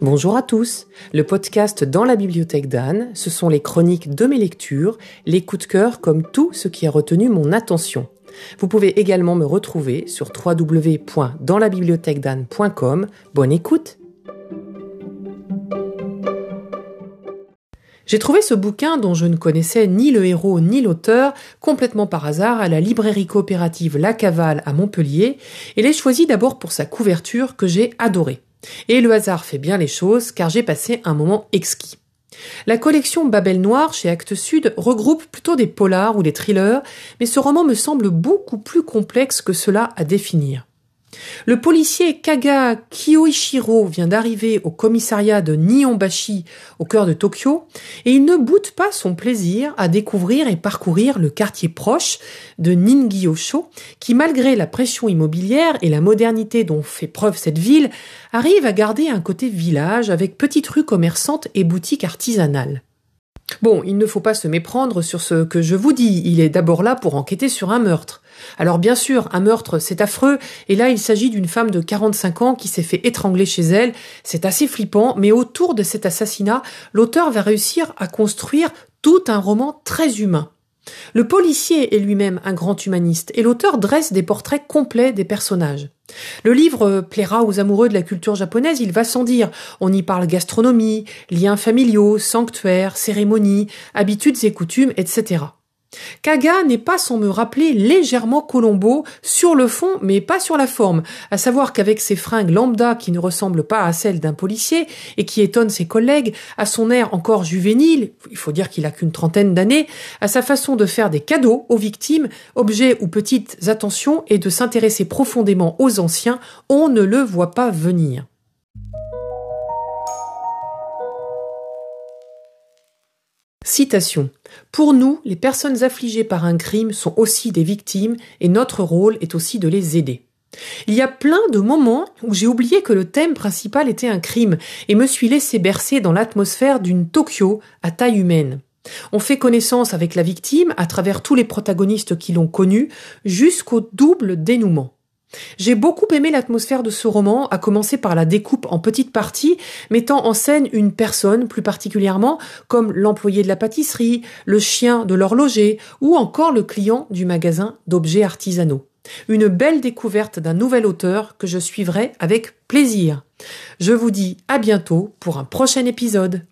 Bonjour à tous. Le podcast Dans la bibliothèque d'Anne, ce sont les chroniques de mes lectures, les coups de cœur comme tout ce qui a retenu mon attention. Vous pouvez également me retrouver sur www.danslabibliothèquedanne.com. Bonne écoute. J'ai trouvé ce bouquin dont je ne connaissais ni le héros ni l'auteur complètement par hasard à la librairie coopérative La Cavale à Montpellier et l'ai choisi d'abord pour sa couverture que j'ai adorée. Et le hasard fait bien les choses car j'ai passé un moment exquis. La collection Babel Noir chez Actes Sud regroupe plutôt des polars ou des thrillers, mais ce roman me semble beaucoup plus complexe que cela à définir. Le policier Kaga Kiyoichiro vient d'arriver au commissariat de Nihonbashi au cœur de Tokyo et il ne boude pas son plaisir à découvrir et parcourir le quartier proche de Ningiyosho qui malgré la pression immobilière et la modernité dont fait preuve cette ville arrive à garder un côté village avec petites rues commerçantes et boutiques artisanales. Bon, il ne faut pas se méprendre sur ce que je vous dis, il est d'abord là pour enquêter sur un meurtre. Alors bien sûr, un meurtre, c'est affreux, et là il s'agit d'une femme de 45 ans qui s'est fait étrangler chez elle, c'est assez flippant, mais autour de cet assassinat, l'auteur va réussir à construire tout un roman très humain. Le policier est lui-même un grand humaniste et l'auteur dresse des portraits complets des personnages. Le livre plaira aux amoureux de la culture japonaise, il va sans dire. On y parle gastronomie, liens familiaux, sanctuaires, cérémonies, habitudes et coutumes, etc. Kaga n'est pas sans me rappeler légèrement Colombo sur le fond mais pas sur la forme, à savoir qu'avec ses fringues lambda qui ne ressemblent pas à celles d'un policier et qui étonnent ses collègues, à son air encore juvénile, il faut dire qu'il a qu'une trentaine d'années, à sa façon de faire des cadeaux aux victimes, objets ou petites attentions et de s'intéresser profondément aux anciens, on ne le voit pas venir. Citation. Pour nous, les personnes affligées par un crime sont aussi des victimes et notre rôle est aussi de les aider. Il y a plein de moments où j'ai oublié que le thème principal était un crime et me suis laissé bercer dans l'atmosphère d'une Tokyo à taille humaine. On fait connaissance avec la victime à travers tous les protagonistes qui l'ont connue jusqu'au double dénouement. J'ai beaucoup aimé l'atmosphère de ce roman, à commencer par la découpe en petites parties, mettant en scène une personne plus particulièrement, comme l'employé de la pâtisserie, le chien de l'horloger, ou encore le client du magasin d'objets artisanaux. Une belle découverte d'un nouvel auteur que je suivrai avec plaisir. Je vous dis à bientôt pour un prochain épisode.